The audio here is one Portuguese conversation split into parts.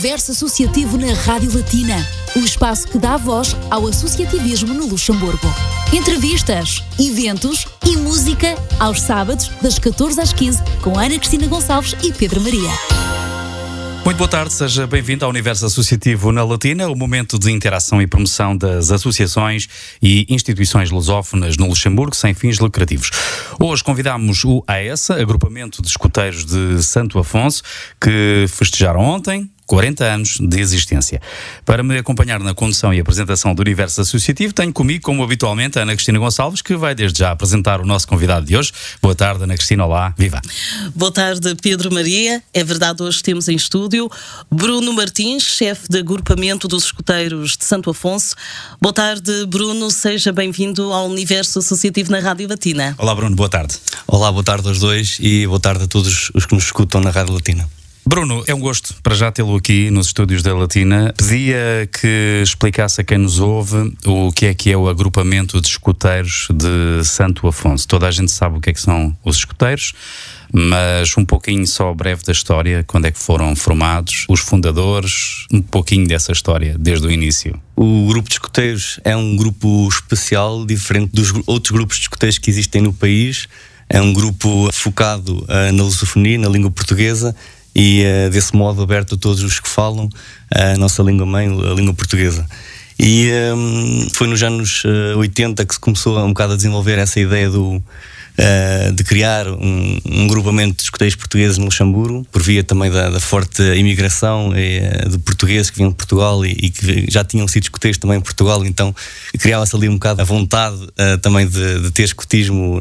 Universo Associativo na Rádio Latina, o espaço que dá voz ao associativismo no Luxemburgo. Entrevistas, eventos e música aos sábados, das 14 às 15, com Ana Cristina Gonçalves e Pedro Maria. Muito boa tarde, seja bem-vindo ao Universo Associativo na Latina, o momento de interação e promoção das associações e instituições lusófonas no Luxemburgo sem fins lucrativos. Hoje convidamos o AESA, Agrupamento de Escuteiros de Santo Afonso, que festejaram ontem, 40 anos de existência. Para me acompanhar na condução e apresentação do Universo Associativo, tenho comigo, como habitualmente, a Ana Cristina Gonçalves, que vai desde já apresentar o nosso convidado de hoje. Boa tarde, Ana Cristina. Olá, viva. Boa tarde, Pedro Maria. É verdade, hoje temos em estúdio Bruno Martins, chefe de agrupamento dos escuteiros de Santo Afonso. Boa tarde, Bruno. Seja bem-vindo ao Universo Associativo na Rádio Latina. Olá, Bruno. Boa tarde. Olá, boa tarde aos dois e boa tarde a todos os que nos escutam na Rádio Latina. Bruno, é um gosto para já tê-lo aqui nos estúdios da Latina. Pedia que explicasse a quem nos ouve o que é que é o agrupamento de escuteiros de Santo Afonso. Toda a gente sabe o que é que são os escuteiros, mas um pouquinho só breve da história, quando é que foram formados, os fundadores, um pouquinho dessa história desde o início. O grupo de escuteiros é um grupo especial, diferente dos outros grupos de escuteiros que existem no país. É um grupo focado uh, na lusofonia, na língua portuguesa e uh, desse modo aberto a todos os que falam a nossa língua mãe, a língua portuguesa. E um, foi nos anos uh, 80 que se começou um bocado a desenvolver essa ideia do, uh, de criar um, um grupamento de escuteiros portugueses no Luxemburgo, por via também da, da forte imigração uh, de portugueses que vinham de Portugal e, e, que já tinham sido escuteiros também em Portugal, então criava-se ali um bocado a vontade uh, também de, de, ter escutismo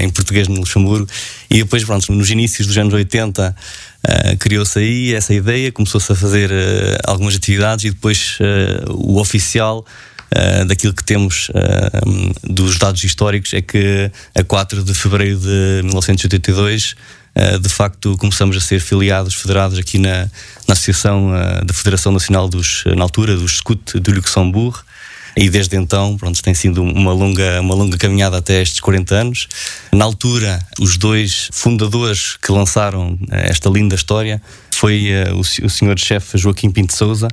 em português no Luxemburgo. E depois, pronto, nos inícios dos anos 80 Uh, criou-se aí essa ideia, começou-se a fazer uh, algumas atividades e depois uh, o oficial daquilo que temos dos dados históricos é que a 4 de fevereiro de 1982 de facto começamos a ser filiados, federados aqui na, na Associação da Federação Nacional dos, na altura, dos Scout de Luxemburgo e desde então, pronto, tem sido uma longa, uma longa caminhada até estes 40 anos. Na altura, os dois fundadores que lançaram eh, esta linda história foi uh, o, o senhor-chefe Joaquim Pinto Souza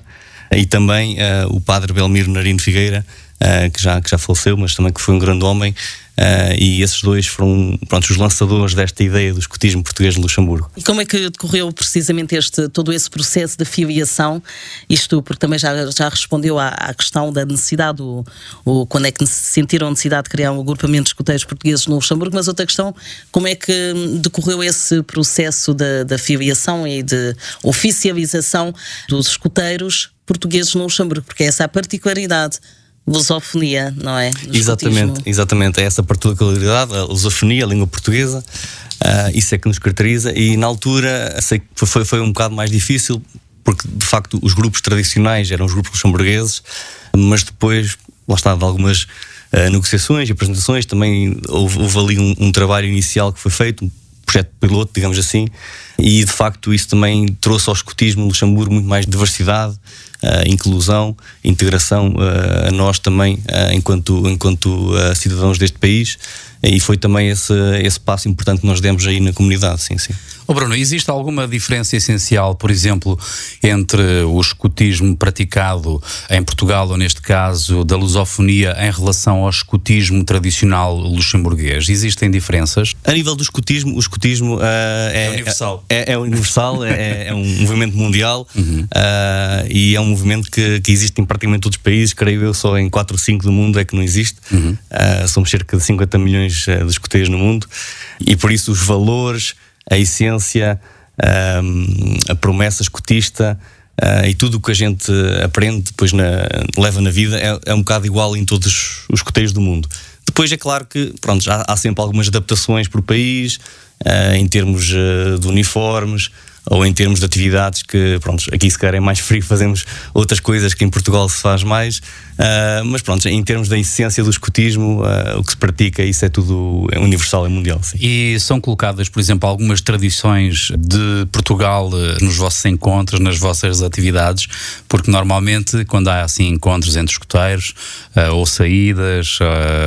e também uh, o padre Belmiro Narino Figueira, uh, que, já, que já faleceu, mas também que foi um grande homem Uh, e esses dois foram pronto, os lançadores desta ideia do escutismo português de Luxemburgo. E como é que decorreu precisamente este, todo esse processo de filiação? Isto porque também já, já respondeu à, à questão da necessidade, o, o, quando é que sentiram a necessidade de criar um agrupamento de escuteiros portugueses no Luxemburgo, mas outra questão, como é que decorreu esse processo da, da filiação e de oficialização dos escuteiros portugueses no Luxemburgo? Porque essa é a particularidade lusofonia, não é? No exatamente, escutismo. exatamente. É essa particularidade, a lusofonia, a língua portuguesa, uh, isso é que nos caracteriza. E na altura, sei que foi, foi um bocado mais difícil, porque de facto os grupos tradicionais eram os grupos luxemburgueses, mas depois, lá está, de algumas uh, negociações e apresentações, também houve, houve ali um, um trabalho inicial que foi feito, projeto piloto, digamos assim, e de facto isso também trouxe ao escutismo no Luxemburgo muito mais diversidade uh, inclusão, integração uh, a nós também, uh, enquanto, enquanto cidadãos deste país, e foi também esse, esse passo importante que nós demos aí na comunidade, sim, sim. Oh Bruno, existe alguma diferença essencial, por exemplo, entre o escutismo praticado em Portugal, ou neste caso da lusofonia, em relação ao escutismo tradicional luxemburguês? Existem diferenças? A nível do escutismo, o escutismo uh, é, é, universal. É, é universal, é, é, um movimento mundial uhum. uh, e é um movimento que, que, existe em praticamente todos os países, creio eu, só em 4 ou 5 do mundo é que não existe. Uhum. Uh, somos cerca de 50 milhões de escuteiros no mundo e por isso os valores a essência, um, a promessa escutista uh, e tudo o que a gente aprende depois na, leva na vida é, é, um bocado igual em todos os escuteiros do mundo. Depois é claro que pronto, já há sempre algumas adaptações por país, uh, em termos uh, de uniformes, ou em termos de atividades que, pronto, aqui se calhar é mais frio, fazemos outras coisas que em Portugal se faz mais, uh, mas pronto, em termos da essência do escutismo, uh, o que se pratica, isso é tudo é universal, é mundial. Sim. E são colocadas, por exemplo, algumas tradições de Portugal uh, nos vossos encontros, nas vossas atividades, porque normalmente quando há assim encontros entre escuteiros ou saídas,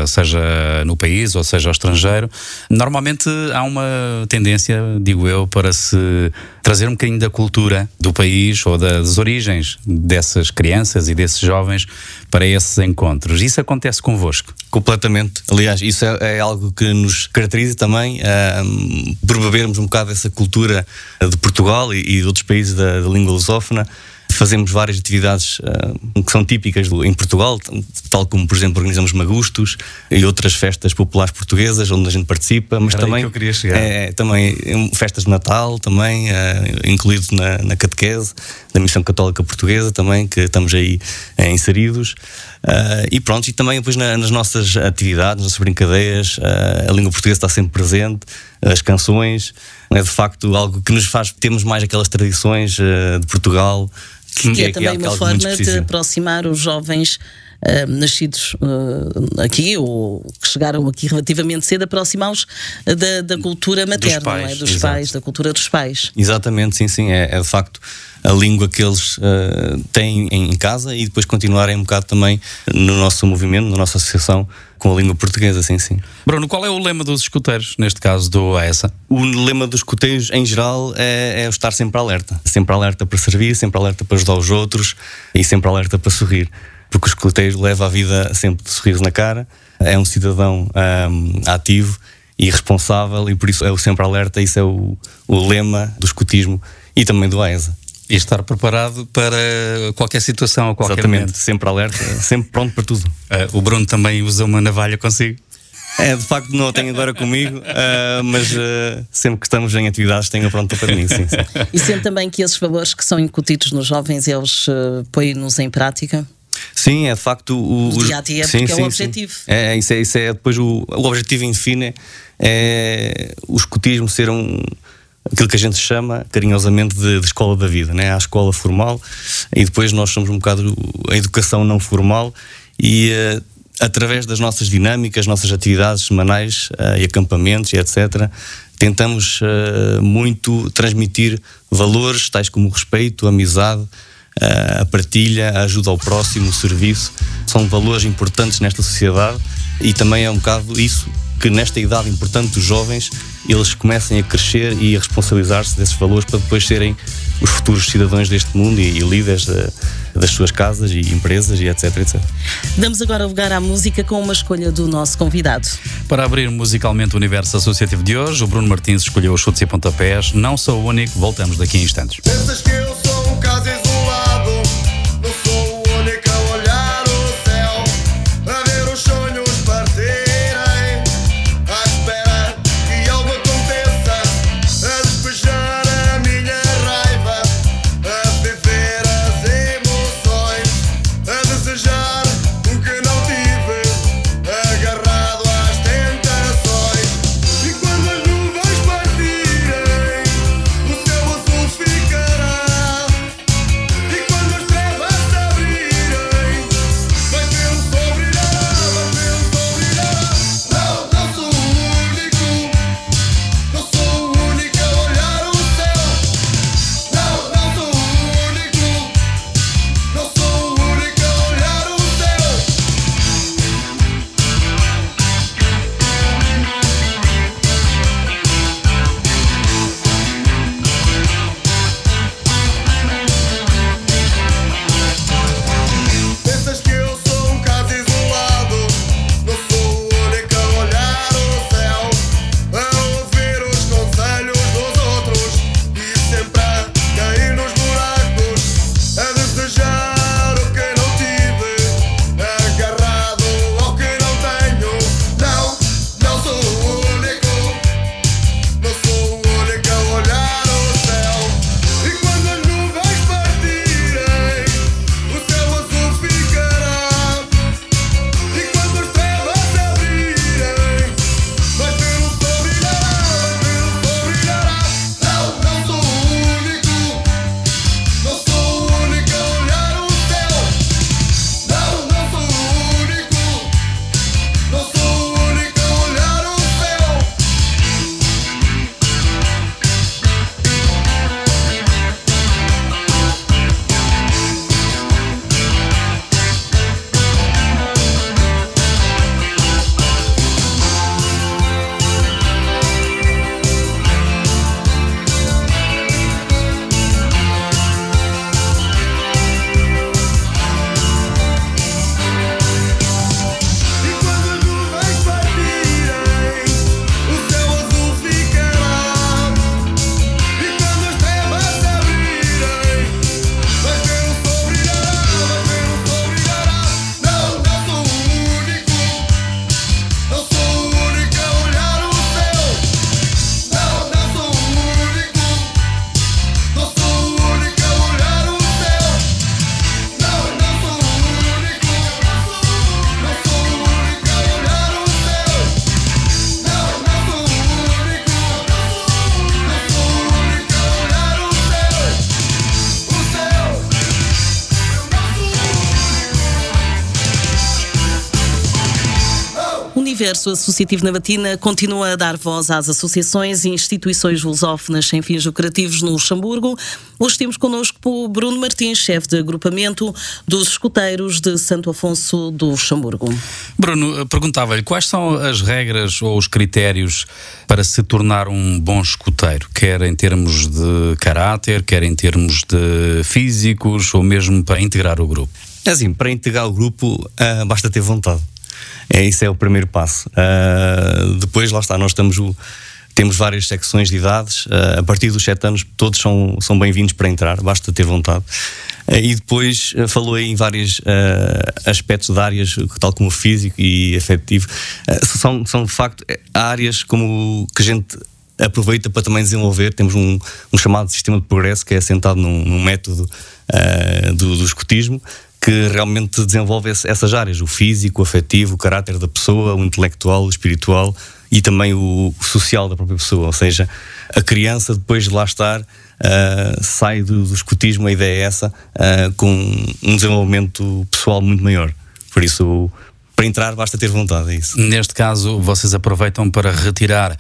seja no país ou seja ao estrangeiro, normalmente há uma tendência, digo eu, para se trazer um bocadinho da cultura do país ou das origens dessas crianças e desses jovens para esses encontros. Isso acontece convosco? Completamente. Aliás, isso é, é algo que nos caracteriza também, uh, por bebermos um bocado essa cultura de Portugal e, e de outros países da, da língua lusófona fazemos várias atividades uh, que são típicas em Portugal, tal como, por exemplo, organizamos magustos e outras festas populares portuguesas onde a gente participa, mas Era também, que eu queria chegar. É, também festas de Natal, também uh, incluído na, na catequese da Missão Católica Portuguesa, também que estamos aí uh, inseridos. E pronto, e também depois na, nas nossas atividades, nas nossas brincadeiras, a língua portuguesa está sempre presente, as canções, é de facto algo que nos faz, temos mais aquelas tradições de Portugal, que, que é, é, também uma forma de aproximar os jovens Uh, nascidos uh, aqui ou que chegaram aqui relativamente cedo, aproximá-los da, da, cultura materna, dos pais, é? dos pais, da cultura dos pais. Exatamente, sim, sim. É, é de facto a língua que eles uh, têm em casa e depois continuarem um bocado também no nosso movimento, na nossa associação com a língua portuguesa, sim, sim. Bruno, qual é o lema dos escuteiros, neste caso do AESA? O lema dos escuteiros, em geral, é, é estar sempre alerta. Sempre alerta para servir, sempre alerta para ajudar os outros e sempre alerta para sorrir. Porque o escuteiro leva a vida sempre de sorriso na cara, é um cidadão um, ativo e responsável e por isso é o sempre alerta, isso é o, o lema do escutismo e também do AESA. E estar preparado para qualquer situação, a qualquer Exatamente, momento. sempre alerta, sempre pronto para tudo. Uh, o Bruno também usa uma navalha consigo? É, de facto não a tenho agora comigo, uh, mas uh, sempre que estamos em atividades tenho pronto para mim, sim, sim. E sendo também que esses valores que são incutidos nos jovens, eles uh, põem-nos em prática? Sim, é de facto o, o dia a dia, sim, porque sim, é o objetivo. É, isso é, isso é depois o, o objetivo em fine é o escutismo ser um aquilo que a gente chama carinhosamente de, de, escola da vida, né? a escola formal e depois nós somos um bocado a educação não formal e uh, através das nossas dinâmicas, nossas atividades semanais uh, e acampamentos e etc tentamos uh, muito transmitir valores tais como respeito, amizade, a partilha, a ajuda ao próximo, o serviço, são valores importantes nesta sociedade e também é um bocado isso que nesta idade importante dos jovens eles comecem a crescer e a responsabilizar-se desses valores para depois serem os futuros cidadãos deste mundo e, e líderes de, das suas casas e empresas e etc, etc. Damos agora lugar à música com uma escolha do nosso convidado. Para abrir musicalmente o universo associativo de hoje, o Bruno Martins escolheu os chutes e pontapés. Não sou o único, voltamos daqui a instantes. Pensas que eu sou universo associativo na Batina continua a dar voz às associações e instituições lusófonas sem fins lucrativos no Luxemburgo. Hoje temos connosco o Bruno Martins, chefe de agrupamento dos escuteiros de Santo Afonso do Luxemburgo. Bruno, perguntava-lhe quais são as regras ou os critérios para se tornar um bom escuteiro, quer em termos de caráter, quer em termos de físicos ou mesmo para integrar o grupo? É assim, para integrar o grupo uh, basta ter vontade. É, isso é o primeiro passo. Uh, depois, lá está, nós estamos o, temos várias secções de idades. Uh, a partir dos 7 anos, todos são, são bem-vindos para entrar, basta ter vontade. Uh, e depois falou aí em vários aspectos de áreas, tal como físico e afetivo. são, são, de facto, áreas como que a gente aproveita para também desenvolver. Temos um, um chamado sistema de progresso que é assentado num, num método do, do que realmente desenvolve essas áreas, o físico, o afetivo, o caráter da pessoa, o intelectual, o espiritual e também o social da própria pessoa. Ou seja, a criança, depois de lá estar, uh, sai do, do escutismo, a ideia é essa, uh, com um desenvolvimento pessoal muito maior. Por isso, para entrar, basta ter vontade, é isso. Neste caso, vocês aproveitam para retirar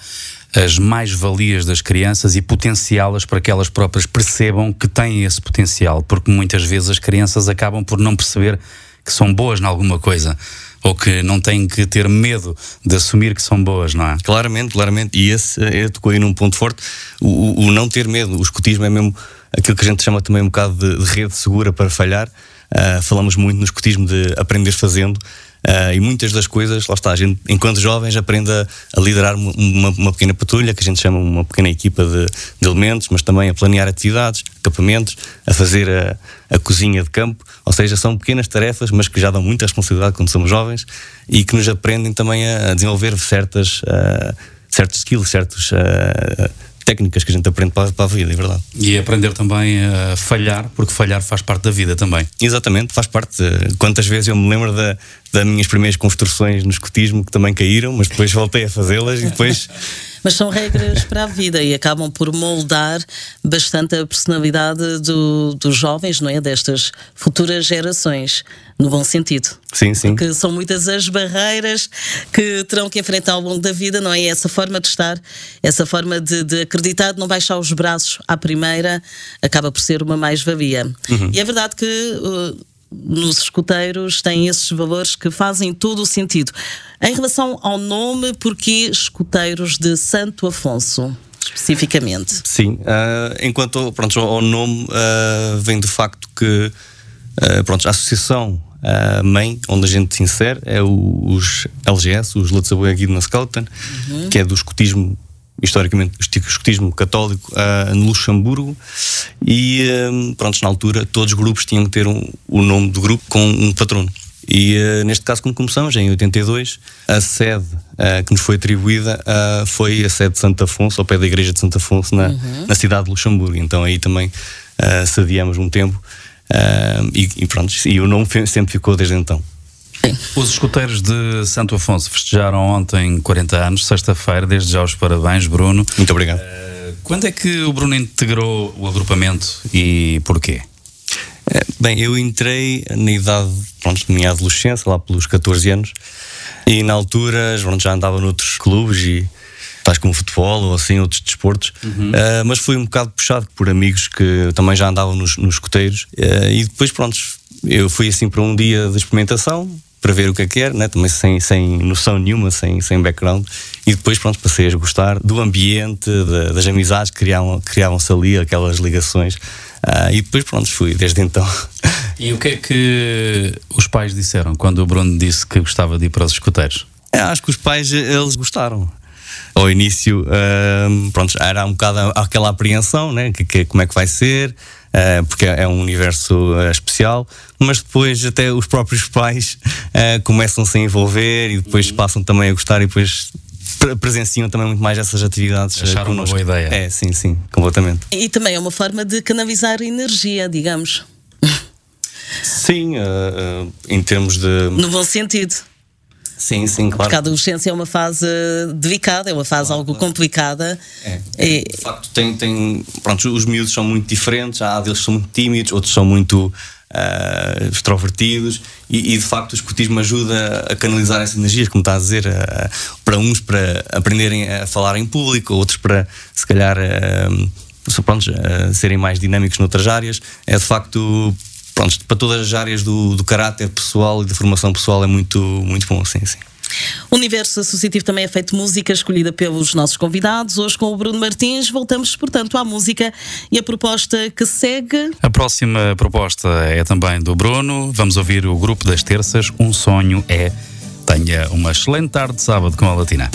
as mais-valias das crianças e potenciá-las para que elas próprias percebam que têm esse potencial, porque muitas vezes as crianças acabam por não perceber que são boas em alguma coisa ou que não têm que ter medo de assumir que são boas, não é? Claramente, claramente. E esse é, tocou aí num ponto forte. O, o, não ter medo, o escutismo é mesmo aquilo que a gente chama também um bocado de, de rede segura para falhar. Uh, falamos muito no escutismo de aprender fazendo. Uh, e muitas das coisas, lá está, a gente, enquanto jovens, aprende a, a liderar uma, uma, pequena patrulha, que a gente chama uma pequena equipa de, de elementos, mas também a planear atividades, acampamentos, a fazer a, a, cozinha de campo. Ou seja, são pequenas tarefas, mas que já dão muita responsabilidade quando somos jovens e que nos aprendem também a, desenvolver certas, uh, certos skills, certos. Uh, técnicas que a gente aprende para, para, a vida, é verdade. E aprender também a falhar, porque falhar faz parte da vida também. Exatamente, faz parte. Quantas vezes eu me lembro da, das minhas primeiras construções no escotismo que também caíram, mas depois voltei a fazê-las e depois. mas são regras para a vida e acabam por moldar bastante a personalidade do, dos jovens, não é? Destas futuras gerações, no bom sentido. Sim, sim. Porque são muitas as barreiras que terão que enfrentar ao longo da vida, não é? Essa forma de estar, essa forma de, de acreditar, de não baixar os braços à primeira, acaba por ser uma mais-valia. Uhum. E é verdade que. Uh, nos escuteiros têm esses valores que fazem todo o sentido. Em relação ao nome, porquê escuteiros de Santo Afonso? Especificamente. Sim, uh, enquanto pronto, ao nome uh, vem do facto que uh, pronto, a associação a mãe, onde a gente se insere, é o, os LGS, os Lutzaboia Guidna Scouten, uhum. que é do escutismo historicamente o escotismo católico uh, no Luxemburgo e um, pronto, na altura todos os grupos tinham que ter um, o nome do grupo com um patrono. E uh, neste caso, como começamos, em 82, a sede uh, que nos foi atribuída uh, foi a sede de Santo Afonso, ao pé da igreja de Santo Afonso, na, uhum. na cidade de Luxemburgo. Então aí também sediamos um tempo e, e pronto, e o nome sempre ficou desde então. Os escuteiros de Santo Afonso festejaram ontem 40 anos, sexta-feira, desde já os parabéns, Bruno. Muito obrigado. Uh, quando é que o Bruno integrou o agrupamento e porquê? Eh, bem, eu entrei na idade, pronto, da minha adolescência, lá pelos 14 anos, e na altura pronto, já andava noutros clubes e tais como futebol ou assim, outros desportos, uhum. uh, mas fui um bocado puxado por amigos que também já andavam nos, nos escuteiros, uh, e depois, pronto, eu fui assim para um dia de experimentação, para ver o que é que era, né? também sem, sem noção nenhuma, sem, sem background, e depois pronto, passei a gostar do ambiente, de, das amizades que criavam, criavam-se ali, aquelas ligações, uh, e depois pronto, fui desde então. E o que é que os pais disseram quando o Bruno disse que gostava de ir para os escuteiros? É, acho que os pais, eles gostaram. Ao início, uh, pronto, era um bocado aquela apreensão, né? Que, que, como é que vai ser, uh, porque é um universo uh, especial, mas depois até os próprios pais uh, começam-se a envolver e depois passam também a gostar e depois presenciam também muito mais essas atividades. Acharam uma boa ideia. É, sim, sim, completamente. E também é uma forma de canalizar energia, digamos. Sim, em termos de. No bom sentido. Sim, sim, claro. Porque a adolescência é uma fase delicada, é uma fase algo complicada. É, E- de facto, tem, tem, pronto, os miúdos são muito diferentes, há deles que são muito tímidos, outros são muito ah, extrovertidos, e, e, de facto o escutismo ajuda a canalizar essas energias, como está a dizer, ah, para uns para aprenderem a falar em público, outros para se calhar só, pronto, serem mais dinâmicos noutras áreas. É de facto. Pronto, para todas as áreas do, do caráter pessoal e da formação pessoal é muito, muito bom, sim, sim. O universo associativo também é feito de música escolhida pelos nossos convidados. Hoje com o Bruno Martins voltamos, portanto, à música e a proposta que segue. A próxima proposta é também do Bruno. Vamos ouvir o grupo das terças. Um sonho é. Tenha uma excelente tarde de sábado com a Latina.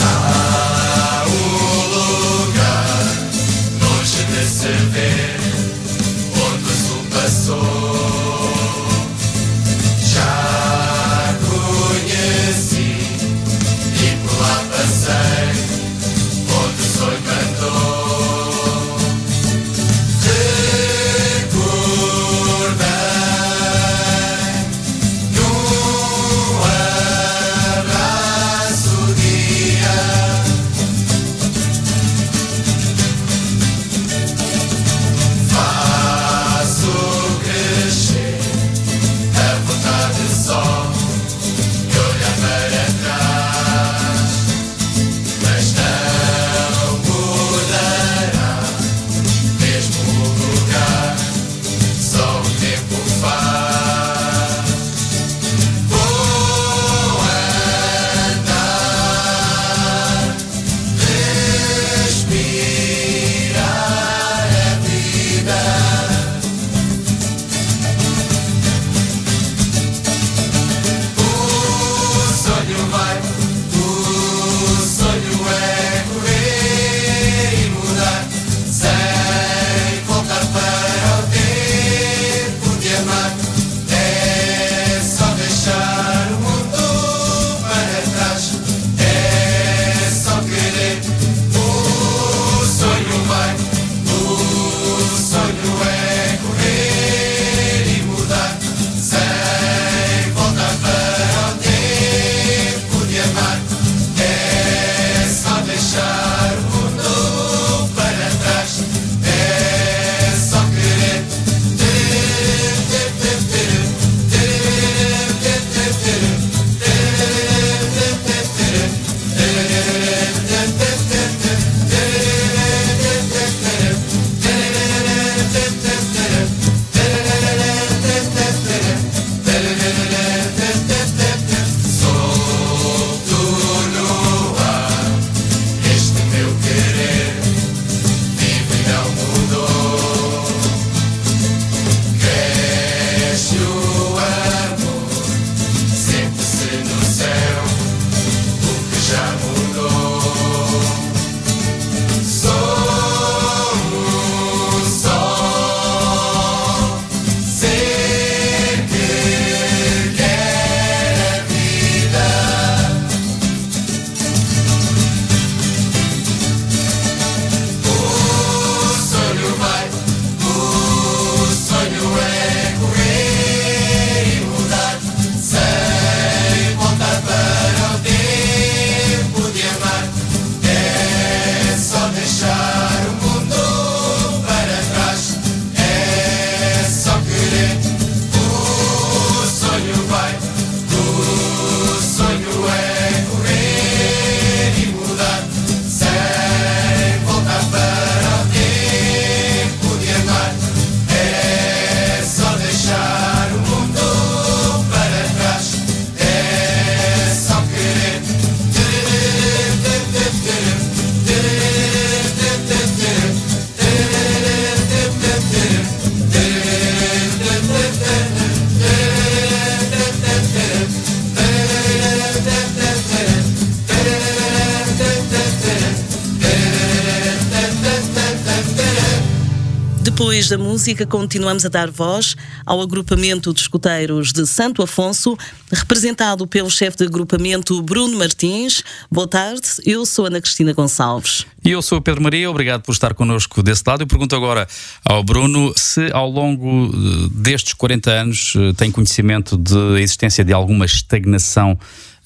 Da música, continuamos a dar voz ao agrupamento de escuteiros de Santo Afonso, representado pelo chefe de agrupamento Bruno Martins. Boa tarde, eu sou Ana Cristina Gonçalves. E eu sou Pedro Maria, obrigado por estar connosco desse lado. Eu pergunto agora ao Bruno se ao longo eh, destes 40 anos eh, tem conhecimento da existência de alguma estagnação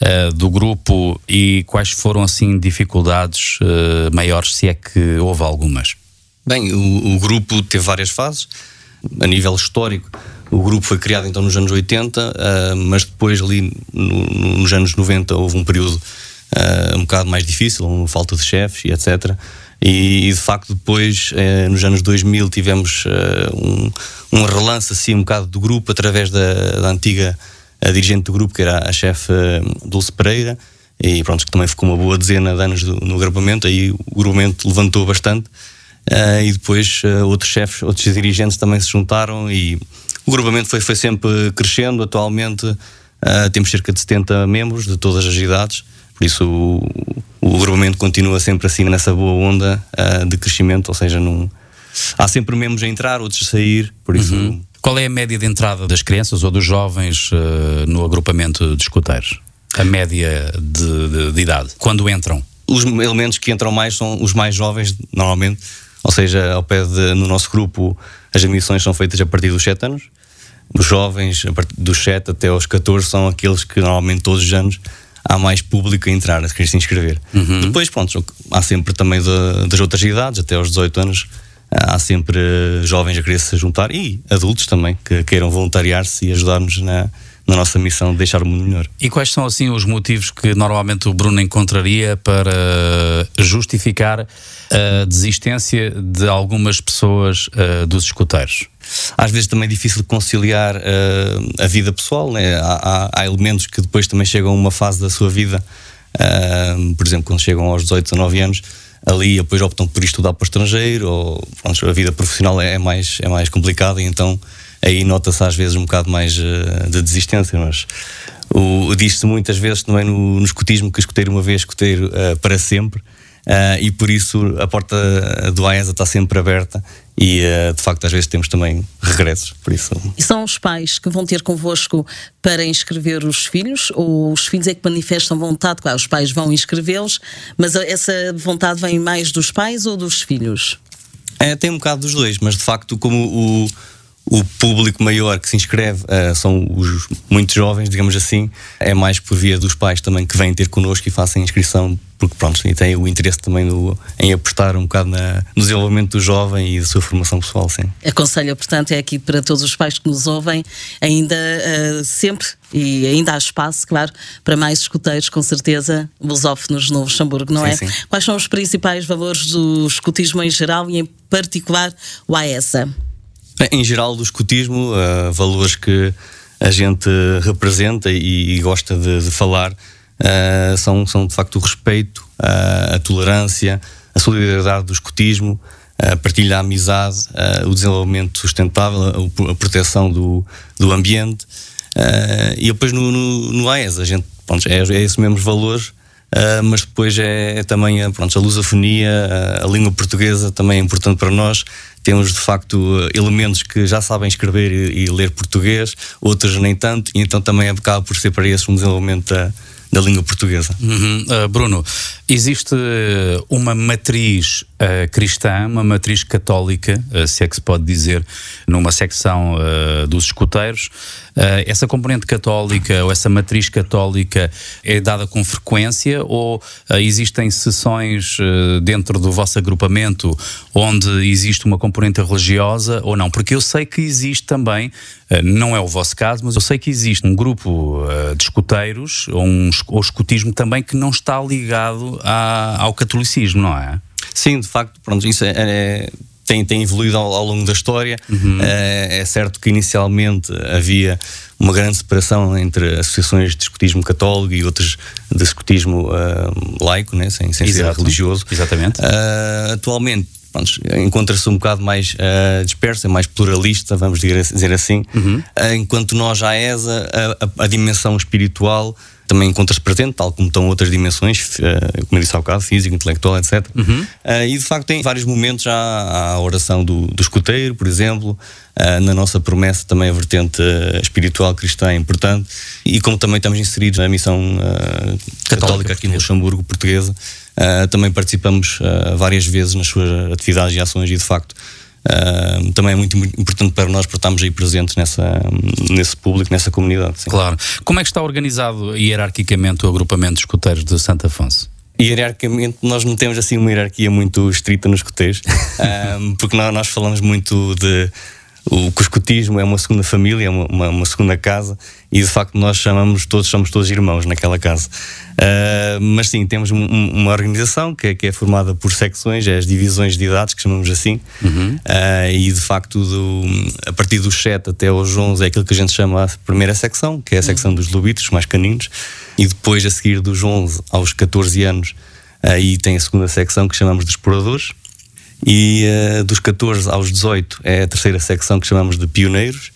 uh, do grupo e quais foram assim dificuldades uh, maiores, se é que houve algumas. Bem, o, o, grupo teve várias fases. A nível histórico, o grupo foi criado então nos anos 80, uh, eh, mas depois ali no, no, nos anos 90 houve um período uh, um bocado mais difícil, uma falta de chefes e etc. E, e, de facto depois, uh, nos anos 2000, tivemos um, um relance assim um bocado do grupo através da, da antiga dirigente do grupo, que era a chefe Dulce Pereira, e pronto, que também ficou uma boa dezena de anos do, no agrupamento, aí o agrupamento levantou bastante. Uh, e depois uh, outros chefes, outros dirigentes também se juntaram e o grupamento foi, foi sempre crescendo. Atualmente uh, temos cerca de 70 membros de todas as idades, por isso o, o grupamento continua sempre assim nessa boa onda de crescimento, ou seja, num, há sempre membros a entrar, outros a sair, por isso. Uhum. Qual é a média de entrada das crianças ou dos jovens no agrupamento de escuteiros? A média de, de, de idade, quando entram? Os elementos que entram mais são os mais jovens, normalmente ou seja, ao pé de, no nosso grupo, as admissões são feitas a partir dos 7 anos. Os jovens, a partir dos 7 até aos 14, são aqueles que normalmente todos os anos há mais público a entrar, a querer se inscrever. Uhum. Depois, pronto, há sempre também de, das outras idades, até aos 18 anos, há sempre jovens a querer se juntar e adultos também que queiram voluntariar-se e ajudar-nos na, na nossa missão de deixar o mundo melhor. E quais são assim os motivos que normalmente o Bruno encontraria para justificar a desistência de algumas pessoas uh, dos escuteiros? Às vezes também é difícil conciliar uh, a vida pessoal, né? há, há, há, elementos que depois também chegam a uma fase da sua vida, uh, por exemplo, quando chegam aos 18, 19 anos, ali depois optam por estudar para o estrangeiro, ou pronto, a vida profissional é, é mais, é mais complicada, e então aí nota-se às vezes um bocado mais uh, de desistência, mas o, diz-se muitas vezes também no, no escutismo que escuteiro uma vez, escuteiro uh, para sempre. Uh, e por isso a porta do AESA está sempre aberta e uh, de facto às vezes temos também regressos, por isso. E são os pais que vão ter convosco para inscrever os filhos ou os filhos é que manifestam vontade? Claro, os pais vão inscrevê-los, mas essa vontade vem mais dos pais ou dos filhos? É, tem um bocado dos dois, mas de facto como o o público maior que se inscreve uh, são os muito jovens, digamos assim, é mais por via dos pais também que vêm ter connosco e façam a inscrição, porque pronto, e têm o interesse também no, em apostar um bocado na, no desenvolvimento do jovem e da sua formação pessoal, sim. Aconselho, portanto, é aqui para todos os pais que nos ouvem, ainda uh, sempre, e ainda há espaço, claro, para mais escuteiros, com certeza, lusófonos no Luxemburgo, não sim, é? Sim. Quais são os principais valores do escutismo em geral e, em particular, o AESA? Em geral, do escutismo, uh, valores que a gente representa e, e gosta de, de falar uh, são, são de facto o respeito, uh, a tolerância, a solidariedade do escutismo, a partilha da amizade, o desenvolvimento sustentável, a, proteção do, do ambiente. e depois no, no, no AES, a gente, pronto, é, é esses mesmos valores Uh, mas depois é, é também a, pronto, a lusofonia, a, a, língua portuguesa também é importante para nós. Temos de facto elementos que já sabem escrever e, e ler português, outros nem tanto, e então também acaba por ser para esse um desenvolvimento da, da língua portuguesa. Uhum. Uh, Bruno, existe uma matriz uh, cristã, uma matriz católica, uh, se é que se pode dizer, numa secção dos escuteiros. essa componente católica ou essa matriz católica é dada com frequência ou existem sessões dentro do vosso agrupamento onde existe uma componente religiosa ou não? Porque eu sei que existe também, não é o vosso caso, mas eu sei que existe um grupo de escuteiros, ou um ou escutismo também que não está ligado a, ao catolicismo, não é? Sim, de facto, pronto, isso é, é tem, tem evoluído ao, ao longo da história. Uhum. É, é, certo que inicialmente havia uma grande separação entre associações de escutismo católico e outras de escutismo uh, laico, né, sem, sem ser religioso. Exatamente. Uh, atualmente encontra-se um bocado mais uh, dispersa, mais pluralista, vamos dizer assim. Uhum. Uh, enquanto nós, à ESA, a, a, a dimensão espiritual também encontra-se presente, tal como estão outras dimensões, uh, como eu disse há bocado, físico, intelectual, etc. Uhum. Uh, e de facto, em vários momentos há a oração do, do escuteiro, por exemplo, uh, na nossa promessa também a vertente espiritual cristã é importante, e como também estamos inseridos na missão católica, católica aqui no Luxemburgo, portuguesa, também participamos várias vezes nas suas atividades e ações, e de facto. Uh, também é muito, muito, importante para nós porque estamos aí presentes nessa, nesse público, nessa comunidade. Sim. Claro. Como é que está organizado hierarquicamente o agrupamento de escuteiros de Santo Afonso? Hierarquicamente, nós não temos assim uma hierarquia muito estrita nos escuteiros, um, porque nós, nós falamos muito de o cuscotismo é uma segunda família, é uma, uma, segunda casa e de facto nós chamamos todos, somos todos irmãos naquela casa. Uh, mas sim, temos um, uma organização que é, que é, formada por secções, é as divisões de idades, que chamamos assim, uhum. uh, e de facto do, a partir dos 7 até aos 11 é aquilo que a gente chama a primeira secção, que é a secção dos lobitos, mais caninos, e depois a seguir dos 11 aos 14 anos, aí tem a segunda secção que chamamos de exploradores e uh, dos 14 aos 18 é a terceira secção que chamamos de pioneiros.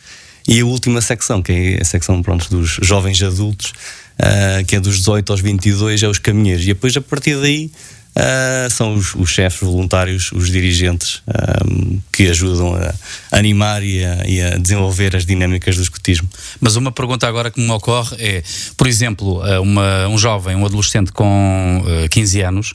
E a última secção, que é a secção pronto, dos jovens adultos, uh, que é dos 18 aos 22, é os caminheiros. E depois, a partir daí, Uh, são os, os, chefes voluntários, os dirigentes, um, que ajudam a animar e a, e a, desenvolver as dinâmicas do escutismo. Mas uma pergunta agora que me ocorre é, por exemplo, uma, um jovem, um adolescente com uh, 15 anos,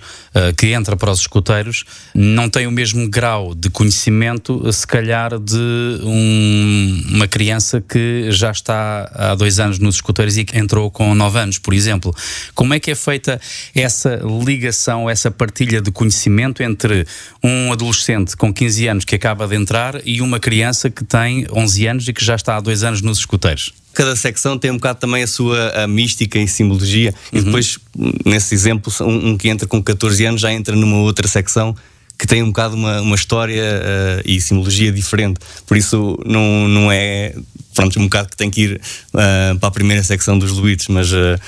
que entra para os escuteiros, não tem o mesmo grau de conhecimento, se calhar, de um, uma criança que já está há dois anos nos escuteiros e que entrou com 9 anos, por exemplo. Como é que é feita essa ligação, essa essa partilha de conhecimento entre um adolescente com 15 anos que acaba de entrar e uma criança que tem 11 anos e que já está há dois anos nos escuteiros? Cada secção tem um bocado também a sua a mística e simbologia. Uhum. E depois, nesse exemplo, um, um, que entra com 14 anos já entra numa outra secção que tem um bocado uma, uma história uh, e simbologia diferente. Por isso, não, não é. Pronto, um bocado que tem que ir uh, para a primeira secção dos Luitos, mas. Uh,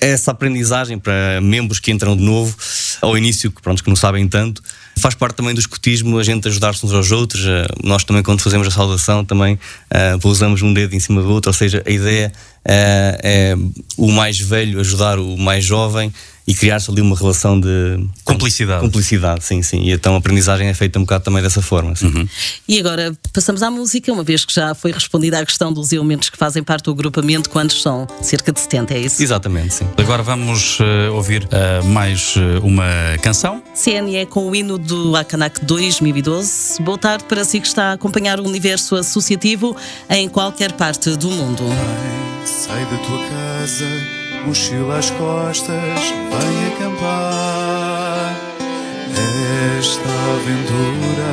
essa aprendizagem para membros que entram de novo ao início, que, pronto, que não sabem tanto, faz parte também do escutismo a gente ajudar-se uns aos outros. Nós também, quando fazemos a saudação, também uh, pousamos um dedo em cima do outro, ou seja, a ideia uh, é o mais velho ajudar o mais jovem e criar-se ali uma relação de cumplicidade. Cumplicidade, sim, sim. E então a aprendizagem é feita um bocado também dessa forma. Uhum. E agora passamos à música, uma vez que já foi respondida à questão dos elementos que fazem parte do agrupamento, quantos são? Cerca de 70, é isso? Exatamente, sim. Agora vamos uh, ouvir uh, mais uh, uma canção. CNE com o hino do Akanak 2012. Boa tarde para si que está a acompanhar o universo associativo em qualquer parte do mundo. Sai da tua casa mochila às costas, vem acampar. Esta aventura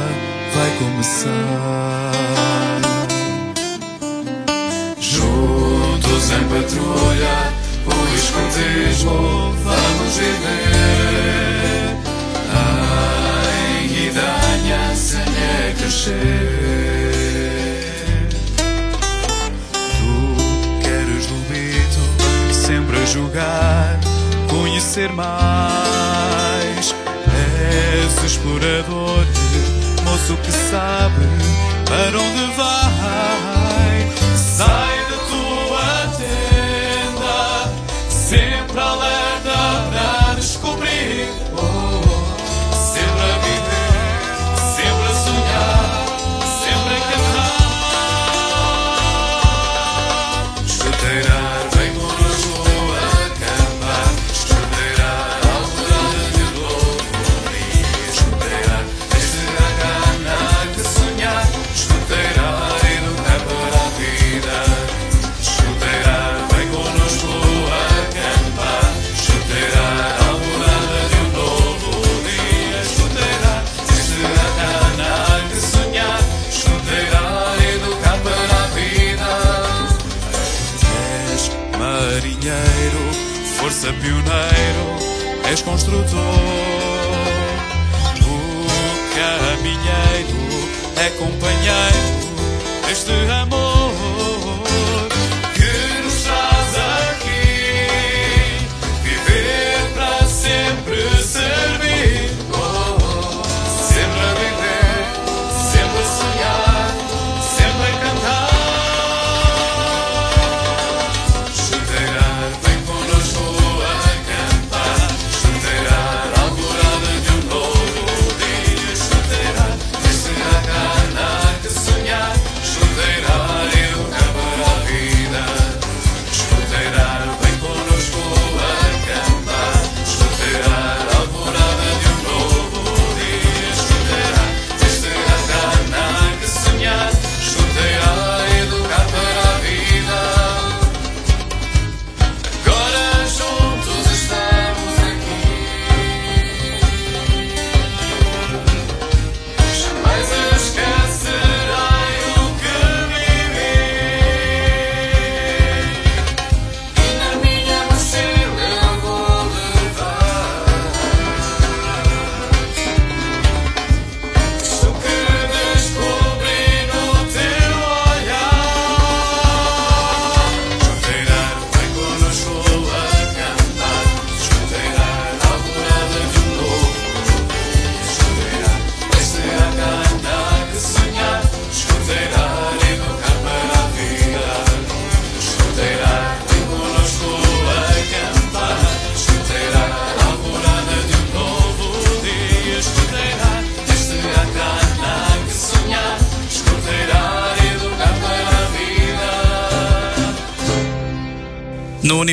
vai começar. Juntos em patrulha, o escondismo vamos viver. Em Guidanha, sem é crescer. Julgar, conhecer mais. És explorador, moço que sabe para onde vai. through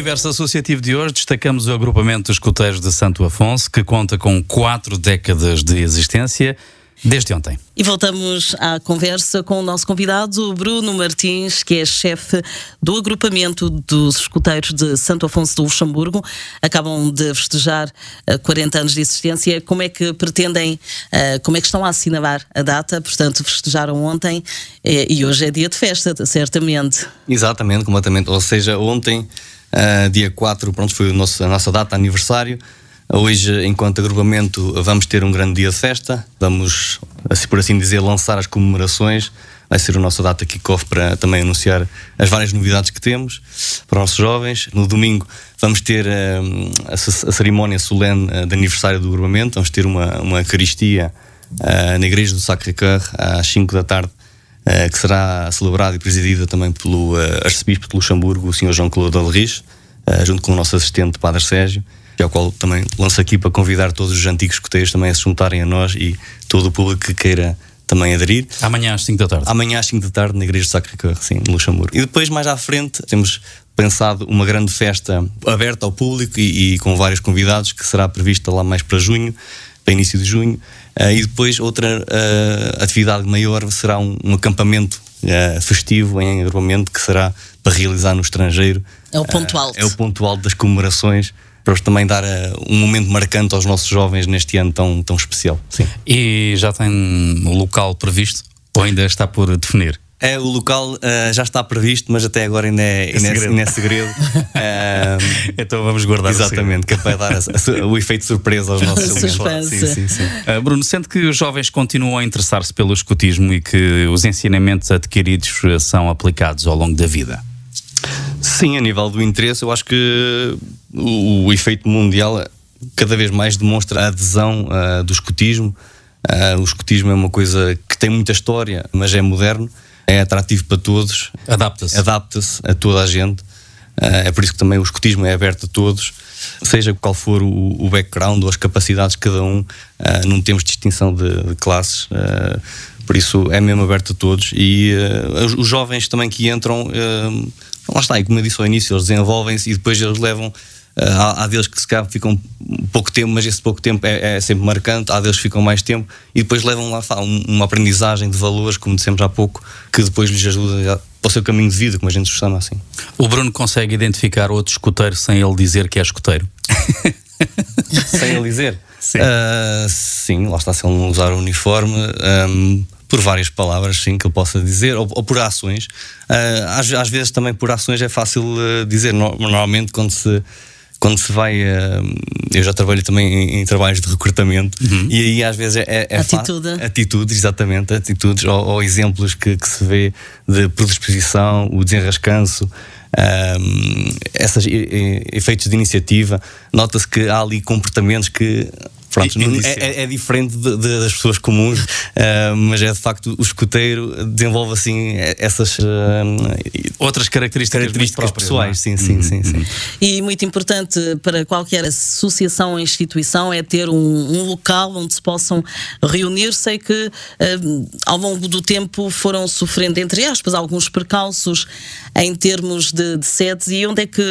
universo associativo de hoje, destacamos o agrupamento de escuteiros de Santo Afonso, que conta com quatro décadas de existência. Desde ontem. E voltamos à conversa com o nosso convidado, Bruno Martins, que é chefe do agrupamento dos escuteiros de Santo Afonso do Luxemburgo. Acabam de festejar 40 anos de existência. Como é que pretendem, eh, como é que estão a assinalar a data? Portanto, festejaram ontem eh, e hoje é dia de festa, certamente. Exatamente, completamente. Ou seja, ontem, eh, dia 4, pronto, foi a nossa, data aniversário. Hoje, enquanto agrupamento, vamos ter um grande dia de festa. Vamos, assim, por assim dizer, lançar as comemorações. Vai ser a nossa data kickoff para também anunciar as várias novidades que temos para os nossos jovens. No domingo vamos ter uh, a, a, cerimónia solene uh, de aniversário do agrupamento. Vamos ter uma, uma Eucaristia uh, na Igreja do Sacré-Cœur às 5 da tarde, que será celebrada e presidida também pelo arcebispo de Luxemburgo, o Sr. João Claude Alriz, junto com o nosso assistente, Padre Sérgio e ao qual também lanço aqui para convidar todos os antigos escuteiros também a se juntarem a nós e todo o público que queira também aderir. Amanhã às 5 da tarde. Amanhã às 5 da tarde na Igreja de Sacré-Cœur, sim, no Luxemburgo. E depois, mais à frente, temos pensado uma grande festa aberta ao público e, e com vários convidados, que será prevista lá mais para junho, para início de junho. Uh, e depois, outra uh, atividade maior será um, um acampamento uh, festivo em agrupamento que será para realizar no estrangeiro. É o ponto alto. é o ponto alto das comemorações para também dar uh, um momento marcante aos nossos jovens neste ano tão, tão especial. Sim. E já tem um local previsto ou ainda está por definir? É, o local uh, já está previsto, mas até agora ainda é, é, segredo. Ainda é segredo. uh, então vamos guardar Exatamente, que é para dar a, a, o efeito surpresa aos nossos alunos. Sim, sim, sim. Uh, Bruno, sente que os jovens continuam a interessar-se pelo escutismo e que os ensinamentos adquiridos são aplicados ao longo da vida? Sim, a nível do interesse, eu acho que o, o efeito mundial cada vez mais demonstra a adesão uh, do escutismo. O escutismo é uma coisa que tem muita história, mas é moderno, é atrativo para todos. Adapta-se. Adapta-se a toda a gente. Uh, é por isso que também o escutismo é aberto a todos, seja qual for o, o background ou as capacidades de cada um, não temos distinção de, de classes. por isso é mesmo aberto a todos. E os, os, jovens também que entram lá está, e como eu disse ao início, eles desenvolvem-se e depois eles levam. Uh, há, há deles que se calhar ficam pouco tempo, mas esse pouco tempo é, é, sempre marcante. Há deles que ficam mais tempo e depois levam lá um, uma aprendizagem de valores, como dissemos há pouco, que depois lhes ajuda para o seu caminho de vida, como a gente se chama assim. O Bruno consegue identificar outro escuteiro sem ele dizer que é escuteiro? sem ele dizer? Sim. Uh, sim, lá está, se ele não usar o uniforme. Um, por várias palavras, sim, que eu possa dizer, ou, ou por ações. Uh, às, às, vezes também por ações é fácil uh, dizer. normalmente, quando se, quando se vai. Uh, eu já trabalho também em, em trabalhos de recrutamento, uhum. e aí às vezes é. é Atitude. Atitudes, exatamente, atitudes, ou, ou exemplos que, que, se vê de predisposição, o desenrascanço. Um, esses efeitos de iniciativa, nota-se que há ali comportamentos que Pronto, é, é, diferente de, de, das pessoas comuns, uh, mas é de facto o escoteiro desenvolve assim essas uh, outras características, características pessoais. Sim, sim, uhum, sim, sim, E muito importante para qualquer associação ou instituição é ter um, um local onde se possam reunir. Sei que uh, ao longo do tempo foram sofrendo, entre aspas, alguns percalços em termos de, de sedes e onde é que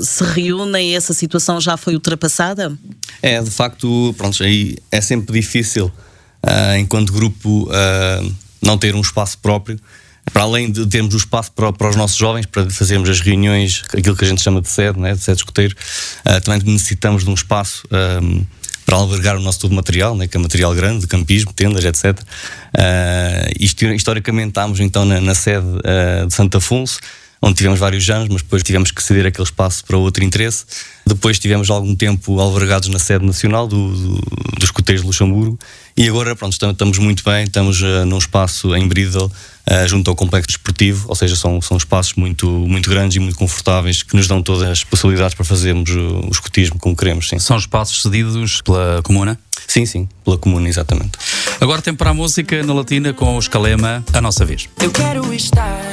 se reúnem? Essa situação já foi ultrapassada? É, de facto, pronto, aí é sempre difícil, uh, enquanto grupo, uh, não ter um espaço próprio. Para além de termos o espaço para, para, os nossos jovens, para fazermos as reuniões, aquilo que a gente chama de sede, né, de sede escoteiro, uh, também necessitamos de um espaço um, para albergar o nosso todo material, né, que é material grande, de campismo, tendas, etc. Uh, historicamente estávamos então na, na sede de Santo Afonso, onde tivemos vários anos, mas depois tivemos que ceder aquele espaço para outro interesse. Depois tivemos algum tempo albergados na sede nacional do, do, dos Coteiros de Luxemburgo e agora, pronto, estamos muito bem, estamos uh, num espaço em Bridal, uh, junto ao complexo desportivo, ou seja, são, são espaços muito, muito grandes e muito confortáveis que nos dão todas as possibilidades para fazermos o, o escotismo como queremos. Sim. São espaços cedidos pela Comuna? Sim, sim, pela Comuna, exatamente. Agora tempo para a música na Latina com o Escalema, a nossa vez. Eu quero estar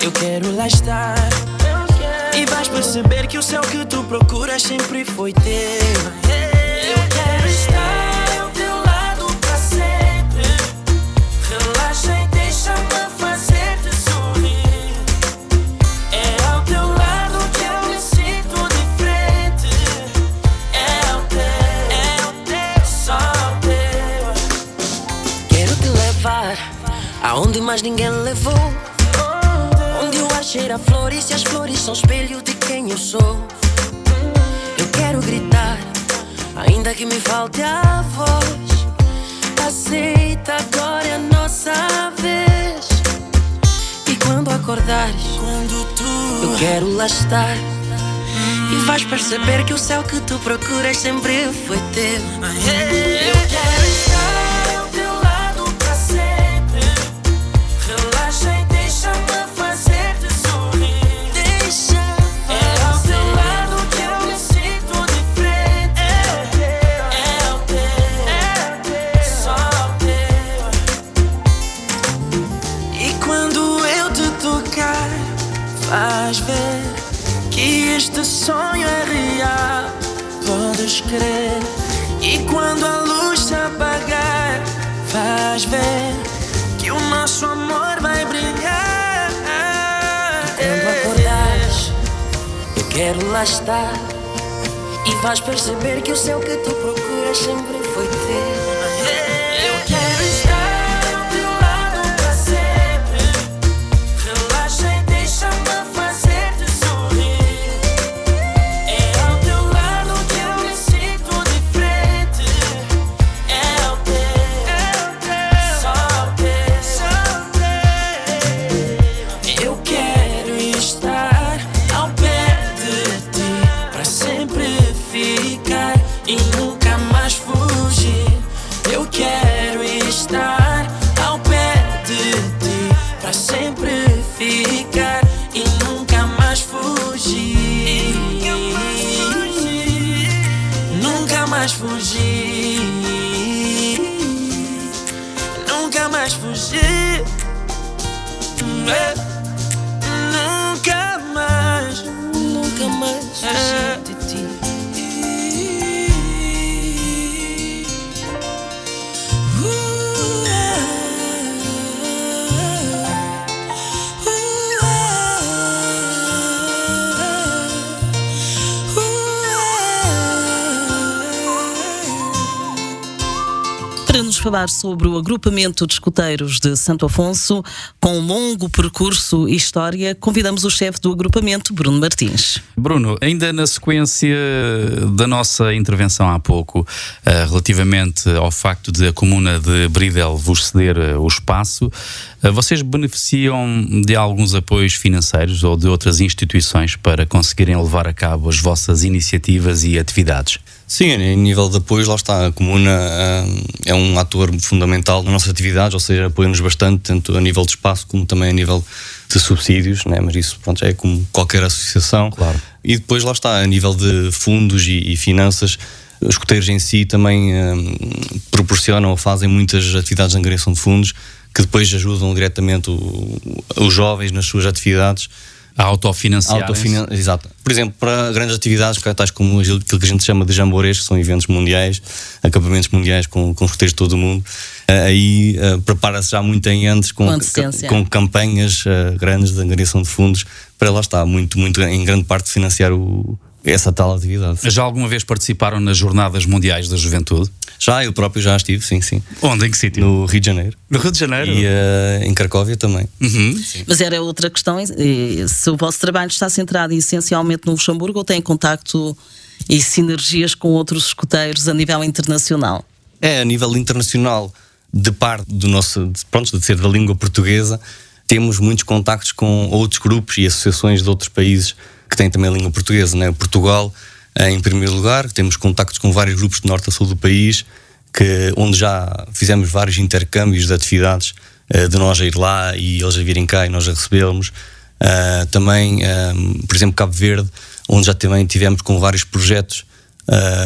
eu quero lá estar. E vais perceber que o céu que tu procuras sempre foi teu. Eu quero estar ao teu lado pra sempre. Relaxa e deixa-me fazer-te sorrir. É ao teu lado que eu me sinto diferente. É ao teu, é ao teu, só ao teu. Quero te levar aonde mais ninguém levou. Cheira a flores e as flores são espelho de quem eu sou. Eu quero gritar, ainda que me falte a voz. Aceita, agora é a nossa vez. E quando acordares, quando tu eu quero lá estar. E vais perceber que o céu que tu procuras sempre foi teu. Eu quero quero lá estar. E vais perceber que o céu que tu procuras sempre falar sobre o agrupamento de escuteiros de Santo Afonso, com um longo percurso e história, convidamos o chefe do agrupamento, Bruno Martins. Bruno, ainda na sequência da nossa intervenção há pouco, eh, relativamente ao facto de a comuna de Bridel vos ceder eh, o espaço, eh, vocês beneficiam de alguns apoios financeiros ou de outras instituições para conseguirem levar a cabo as vossas iniciativas e atividades? Sim, em nível de apoios, lá está, a Comuna ah, é um ator fundamental nas nossas atividades, ou seja, apoia-nos bastante, tanto a nível de espaço como também a nível de subsídios, né? mas isso pronto, é como qualquer associação. Claro. E depois lá está, a nível de fundos e, e finanças, os escuteiros em si também ah, proporcionam ou fazem muitas atividades de angariação de fundos que depois ajudam diretamente o- os jovens nas suas atividades. A autofinanciar. Autofinan- Exato. Por exemplo, para grandes atividades, que- tais como aquilo que a gente chama de jamborês, que são eventos mundiais, acampamentos mundiais com, com escuteiros de todo o mundo, eh, aí eh, prepara-se já muito em antes com, Com com campanhas eh, grandes de angariação de fundos para lá está, muito, muito em grande parte financiar o, essa tal atividade. Já alguma vez participaram nas Jornadas Mundiais da Juventude? Já, eu próprio já estive, sim, sim. Onde? Em que sítio? No Rio de Janeiro. No Rio de Janeiro? E eh, em Cracóvia também. Uhum. Mas era outra questão, eh, se o vosso trabalho está centrado essencialmente no Luxemburgo ou tem contacto e sinergias com outros escuteiros a nível internacional? É, a nível internacional, de parte do nosso, de, pronto, de ser da língua portuguesa, temos muitos contactos com outros grupos e associações de outros países que têm também a língua portuguesa. Né? Portugal, em primeiro lugar, temos contactos com vários grupos de norte a sul do país, que, onde já fizemos vários intercâmbios de atividades, eh, de nós a ir lá e eles a virem cá e nós a recebê-los. Uh, também, um, por exemplo, Cabo Verde, onde já também tivemos com vários projetos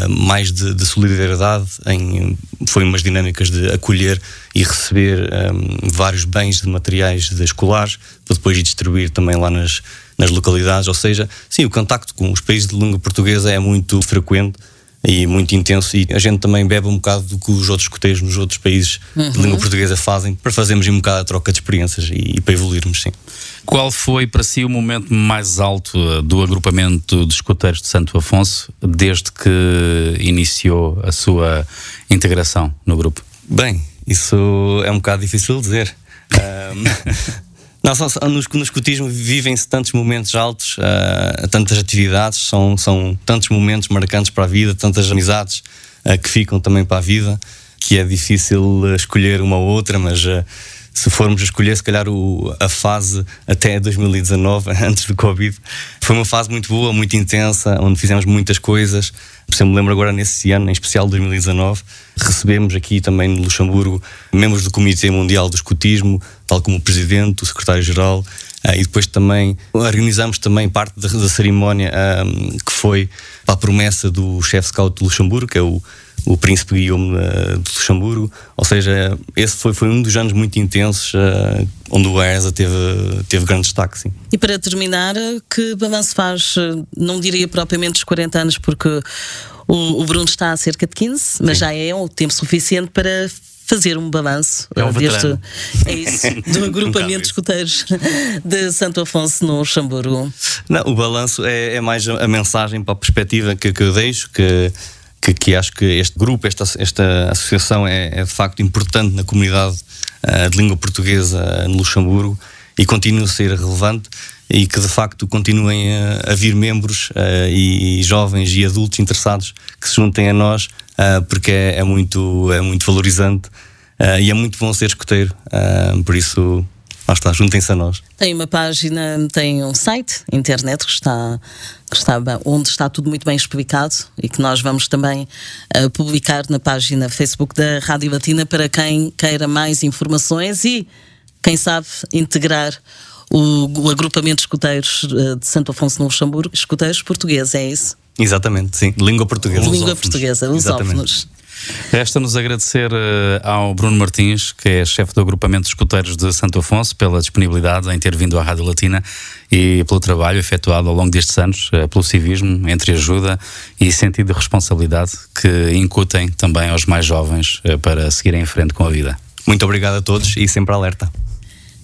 mais de, de, solidariedade, em, foi umas dinâmicas de acolher e receber um, vários bens de materiais de escolares para depois distribuir também lá nas, nas localidades. Ou seja, sim, o contacto com os países de língua portuguesa é muito frequente e muito intenso e a gente também bebe um bocado do que os outros coteiros nos outros países uhum. de língua portuguesa fazem para fazermos um bocado a troca de experiências e, e, para evoluirmos, sim. Qual foi para si o momento mais alto uh, do agrupamento de escoteiros de Santo Afonso desde que iniciou a sua integração no grupo? Bem, isso é um bocado difícil de dizer. Um, Não, só, no, no escutismo vivem-se tantos momentos altos, uh, tantas atividades, são, são tantos momentos marcantes para a vida, tantas amizades uh, que ficam também para a vida, que é difícil escolher uma ou outra, mas se formos escolher, se calhar, o, a fase até 2019, antes do Covid, foi uma fase muito boa, muito intensa, onde fizemos muitas coisas. Por exemplo, lembro agora nesse ano, em especial 2019, recebemos aqui também no Luxemburgo membros do Comitê Mundial do Escutismo, tal como o Presidente, o Secretário-Geral, Uh, e depois também organizamos também parte da, da cerimónia um, que foi para a promessa do chefe scout de Luxemburgo, que é o o Príncipe Guilherme uh, de Luxemburgo. Ou seja, esse foi, foi um dos anos muito intensos uh, onde o ESA teve, teve grande destaque. Sim. E para terminar, que balanço faz? Não diria propriamente os 40 anos, porque o, o Bruno está há cerca de 15, mas sim. já é o tempo suficiente para fazer um balanço é um deste é isso, do agrupamento de escuteiros de Santo Afonso no Luxemburgo. Não, o balanço é, é mais a mensagem para a perspectiva que, que eu deixo, que que, que acho que este grupo, esta, esta associação é, é de facto importante na comunidade uh, de língua portuguesa no Luxemburgo e continua a ser relevante e que de facto continuem a, a vir membros uh, e, e, jovens e adultos interessados que se juntem a nós uh, porque é, é, muito, é muito valorizante e é muito bom ser escoteiro. por isso lá está, juntem-se a nós. Tem uma página, tem um site, internet, que está, que está onde está tudo muito bem explicado e que nós vamos também uh, publicar na página Facebook da Rádio Latina para quem queira mais informações e, quem sabe, integrar o, o agrupamento de escuteiros uh, de Santo Afonso no Luxemburgo, escuteiros portugueses, é isso? Exatamente, sim. Língua portuguesa. Língua portuguesa, lusófonos. Resta-nos agradecer uh, ao Bruno Martins, que é chefe do agrupamento de escuteiros de Santo Afonso, pela disponibilidade em ter vindo à Rádio Latina e pelo trabalho efetuado ao longo destes anos, uh, pelo civismo, entre ajuda e sentido de responsabilidade que incutem também aos mais jovens uh, para seguirem em frente com a vida. Muito obrigado a todos e sempre alerta.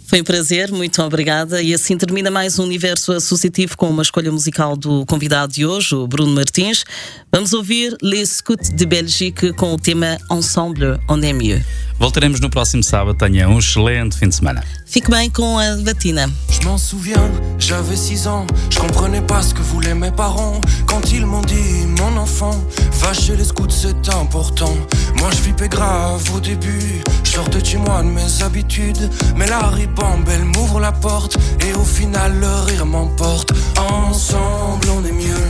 Foi um prazer, muito obrigada. E assim termina mais um universo associativo com uma escolha musical do convidado de hoje, o Bruno Martins. Vamos ouvir Les Scouts de Belgique com o tema Ensemble On Est Mieux. Voltaremos no próximo sábado. Tenha um excelente fim de semana. Fique bem com a batina. Je m'en souviens, j'avais 6 ans. Je comprenais pas ce que voulaient mes parents. Quand ils m'ont dit, mon enfant, va chez les scouts, c'est important. Moi, je flippais grave au début. Chez moi de mes habitudes. Mais la ribambe, elle m'ouvre la porte. Et au final, le rire m'emporte. Ensemble, on est mieux.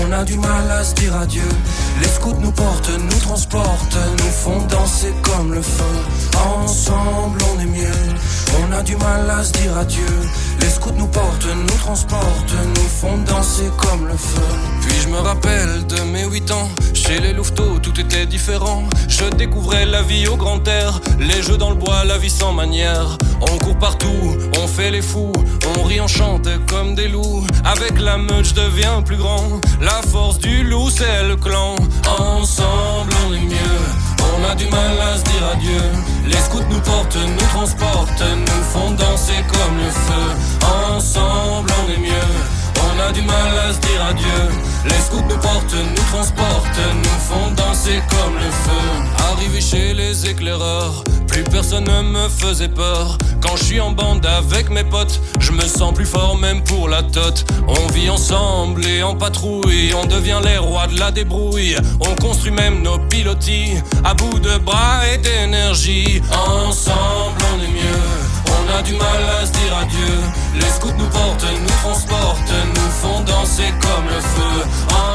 On a du mal à se dire adieu. Les scouts nous portent, nous transportent, nous font danser comme le feu. Ensemble, on est mieux. On a du mal à se dire adieu. Les scouts nous portent, nous transportent, nous font danser comme le feu. Puis je me rappelle de mes 8 ans, chez les louveteaux tout était différent. Je découvrais la vie au grand air, les jeux dans le bois, la vie sans manière. On court partout, on fait les fous, on rit, on chante comme des loups. Avec la meute, je deviens plus grand. La force du loup, c'est le clan. Ensemble, on est mieux. On a du mal à se dire adieu. Les scouts nous portent, nous transportent, nous font danser comme le feu. Ensemble, on est mieux. On a du mal à se dire adieu. Les scouts nous portent, nous transportent, nous font danser comme le feu. Arrivé chez les éclaireurs, plus personne ne me faisait peur. Quand je suis en bande avec mes potes, je me sens plus fort même pour la tote. On vit ensemble et en patrouille, on devient les rois de la débrouille. On construit même nos pilotis à bout de bras et d'énergie. Ensemble, on est mieux. On a du mal à se dire adieu. Les scouts nous portent, nous transportent, nous font danser comme le feu.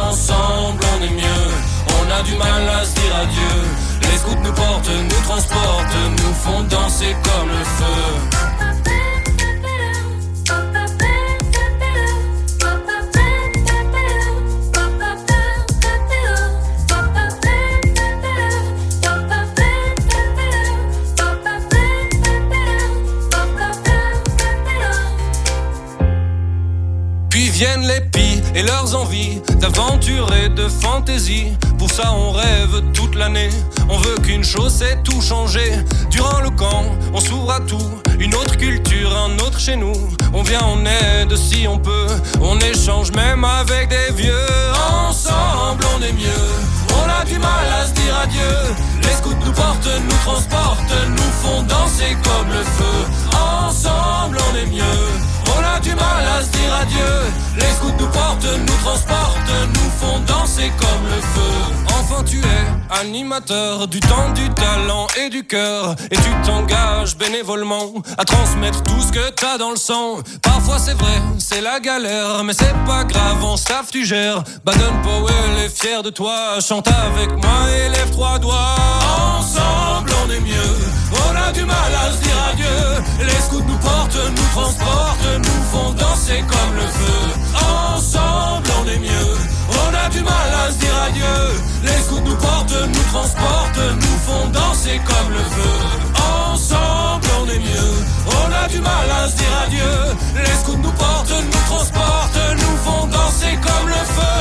Ensemble, on est mieux. On a du mal à se dire adieu. Les scouts nous portent, nous transportent, nous font danser comme le feu. Prennent les pies et leurs envies d'aventure et de fantaisie. Pour ça, on rêve toute l'année. On veut qu'une chose, c'est tout changer. Durant le camp, on s'ouvre à tout. Une autre culture, un autre chez nous. On vient en aide si on peut. On échange même avec des vieux. Ensemble, on est mieux. On a du mal à se dire adieu. Les scouts nous portent, nous transportent, nous font danser comme le feu. Ensemble, on est mieux. Du mal à se dire adieu. Les scouts nous portent, nous transportent, nous font danser comme le feu. Enfin, tu es animateur du temps, du talent et du cœur. Et tu t'engages bénévolement à transmettre tout ce que t'as dans le sang. Parfois, c'est vrai, c'est la galère, mais c'est pas grave, en staff tu gères. Baden Powell est fier de toi. Chante avec moi et lève trois doigts. Ensemble, on est mieux. On a du mal à se dire adieu. Les scouts nous portent, nous transportent, nous font danser comme le feu. Ensemble, on est mieux. Du mal à se dire adieu. Les scouts nous portent, nous transportent, nous font danser comme le feu. Ensemble, on est mieux. On a du mal à se dire adieu. Les scouts nous portent, nous transportent, nous font danser comme le feu.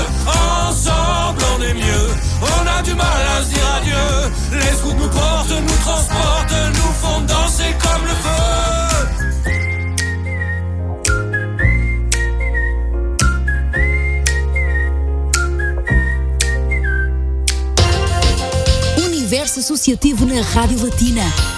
Ensemble, on est mieux. On a du mal à se dire adieu. Les scouts nous portent, nous transportent, nous font danser comme le feu. Universo Associativo na Rádio Latina.